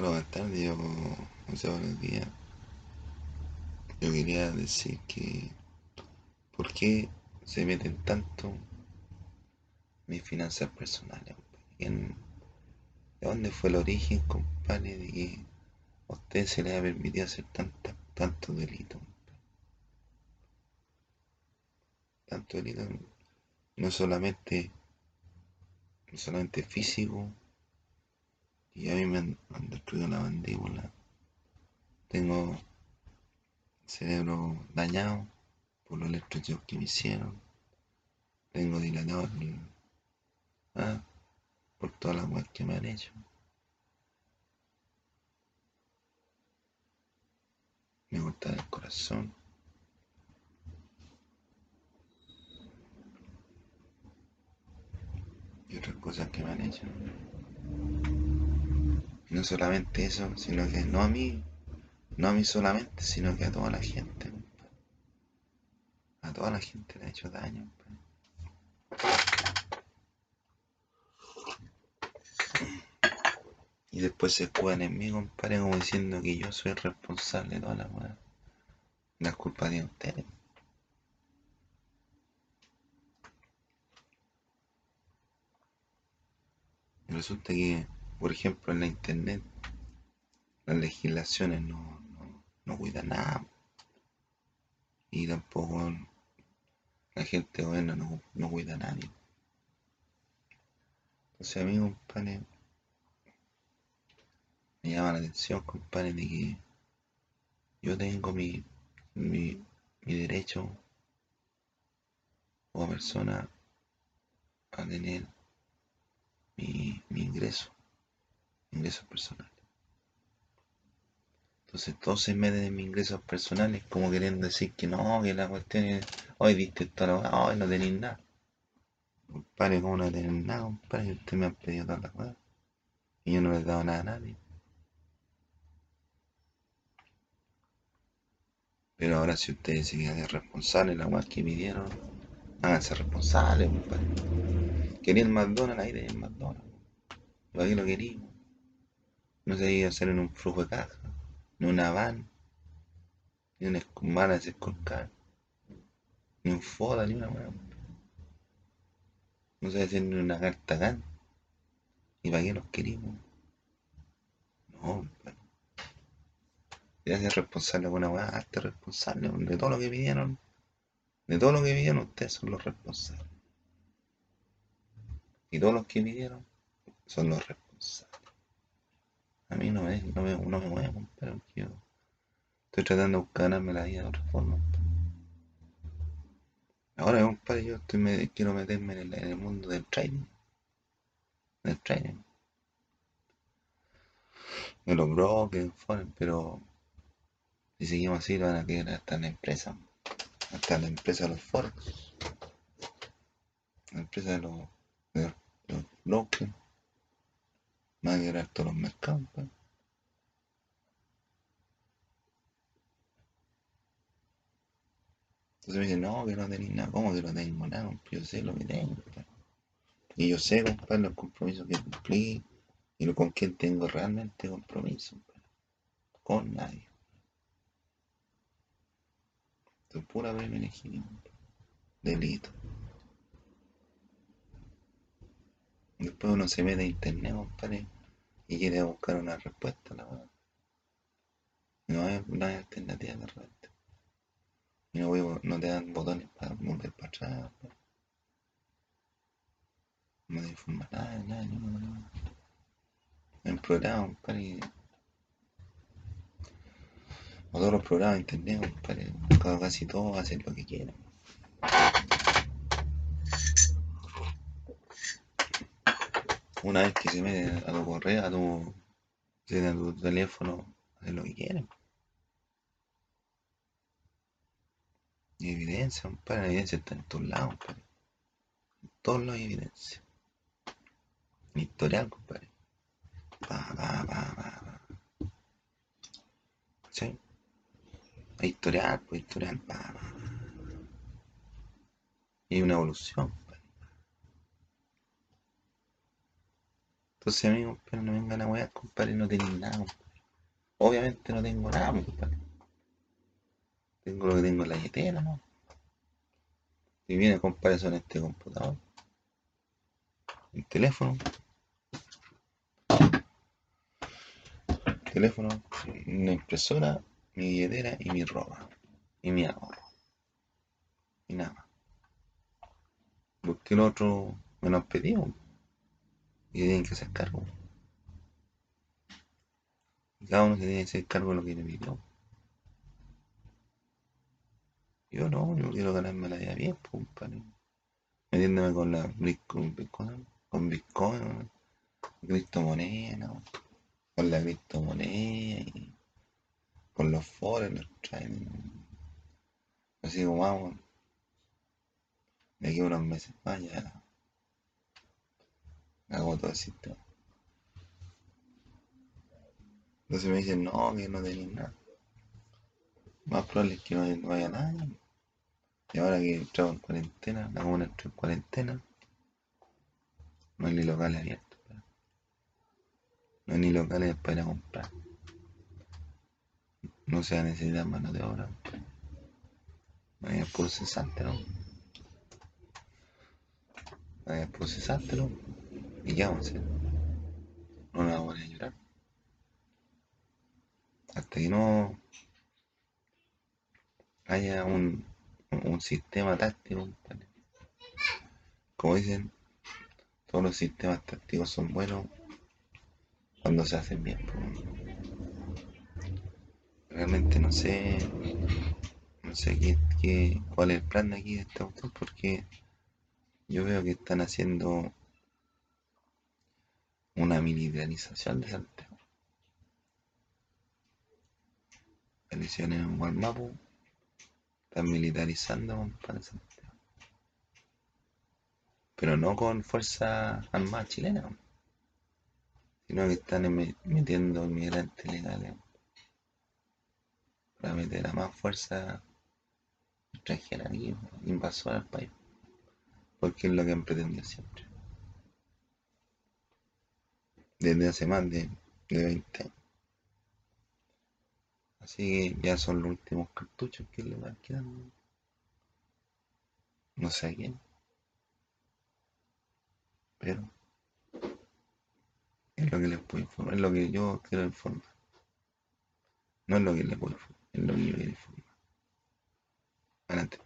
Buenas tardes, o buenos días. Yo quería decir que, ¿por qué se meten tanto mis finanzas personales? ¿En- ¿De dónde fue el origen, compadre, de que a usted se le ha permitido hacer tanta, tanto delito? Tanto delito, no solamente, no solamente físico, y a mí me han, han destruido la mandíbula, tengo cerebro dañado por los electroshocks que me hicieron, tengo dilatado ah, por todas las weas que me han hecho. Me cortaron el corazón. Y otras cosas que me han hecho. No solamente eso, sino que no a mí, no a mí solamente, sino que a toda la gente. A toda la gente le ha hecho daño. compadre. Y después se escudan en mí, compadre, como diciendo que yo soy responsable de toda la weá. La culpa de ustedes. Resulta que, por ejemplo, en la internet, las legislaciones no, no, no cuidan nada. Y tampoco la gente buena no, no cuida a nadie. Entonces a mí, compadre, me llama la atención, compadre, de que yo tengo mi, mi, mi derecho como persona a tener mi, mi ingreso, ingresos personales. Entonces todos se meten en mis ingresos personales como queriendo decir que no, que la cuestión es, hoy diste toda la hoy no tenéis nada. Compadre, ¿cómo no tener nada, compadre? Usted me han pedido las cosas. Y yo no le he dado nada a nadie. Pero ahora si ustedes se quieren hacer responsables la weá que pidieron, háganse responsables, compadre. Querían McDonald's, ahí tenían McDonald's. ¿Para qué lo queríamos? No se iba a hacer en un flujo de caja, ni una van, ni una van a desescolcar, ni un foda, ni una weá. No se hacer ni una carta GAN. ¿Y para qué los querimos? No, compadre. Si hacer responsable de una weá, hazte responsable de todo lo que pidieron. De todo lo que pidieron, ustedes son los responsables. Y todos los que pidieron son los responsables. A mí no me, no me, no me mueve, compadre, yo estoy tratando de ganarme la vida de otra forma. Ahora, compadre, yo estoy me- quiero meterme en el, en mundo del trading. Del trading. De los brokers, pero si seguimos así, lo van a quedar hasta la empresa. Hasta la empresa de los forex. La empresa de los, de de los brokers. A quedar todos los mercados. Entonces me dicen, no, que no tenéis nada. ¿Cómo que no tengo nada? Yo sé lo que tengo. Y yo sé, compadre, los compromisos que cumplí y con quién tengo realmente compromiso. Con nadie. Es pura privilegio. Delito. Después uno se mete a internet, compadre, y quiere buscar una respuesta, la verdad. No hay, no hay alternativa de respuesta. Y no, voy- no te dan botones para volver para atrás. No te informa nada, nada, nada. Hay un programa, compadre, todos los programas de internet, casi todos hacen lo que quieren. Una vez que se meten a tu correo, a tu, a tu teléfono, hacen lo que quieren. Evidencia, compadre, la evidencia está en todos lados, compadre. En todos lados hay evidencia. Mi historial, compadre. Pa, pa, pa, pa, pa. ¿Sí? Hay historial, pues historial, pa, pa, pa. Y una evolución, Entonces a mí, compadre, no vengan a wear, compadre, no tenéis nada. Obviamente no tengo nada, compadre. Tengo lo que tengo en la billetera, ¿no? Y viene, compadre, son este computador. El teléfono. teléfono, una impresora, mi billetera y mi ropa. Y mi ahorro. Y nada más. Porque el otro me lo han pedido. Y tienen que hacer cargo. Cada uno se tiene que hacer cargo de lo que le pidió. Yo no, yo quiero ganarme la vida bien, pues, Metiéndome con la con Bitcoin, con Bitcoin, criptomonedas, con la criptomoneda y con los foros, los traen. Así como vamos, de aquí unos meses más ya hago todo el sistema. Entonces me dicen, no, que no tenéis nada. Más probable es que no, vaya nada. Y ahora que entramos en cuarentena, la comuna entró en cuarentena, no hay ni locales abiertos. No hay ni locales para ir comprar. No se va a necesitar mano de obra. No hay puro cesante, ¿no? No hay ¿no? ¿Y qué vamos a hacer? No nos vamos a llorar. Hasta que no haya un, un sistema táctico. Como dicen, todos los sistemas tácticos son buenos cuando se hacen bien. Realmente no sé, no sé qué, qué, cuál es el plan de aquí de este autor porque yo veo que están haciendo una militarización de Santiago. Elecciones en Gualmapu están militarizando para Santiago. Pero no con fuerza armada chilena sino que están metiendo inmigrantes legales para meter a más fuerza extranjera aquí, invasora al país, porque es lo que han pretendido siempre, desde hace más de, 20 años. Así que ya son los últimos cartuchos que le van quedando. No sé a quién. Pero es lo que les puedo informar, es lo que yo quiero informar. No es lo que les puedo informar, es lo que yo quiero informar. Adelante.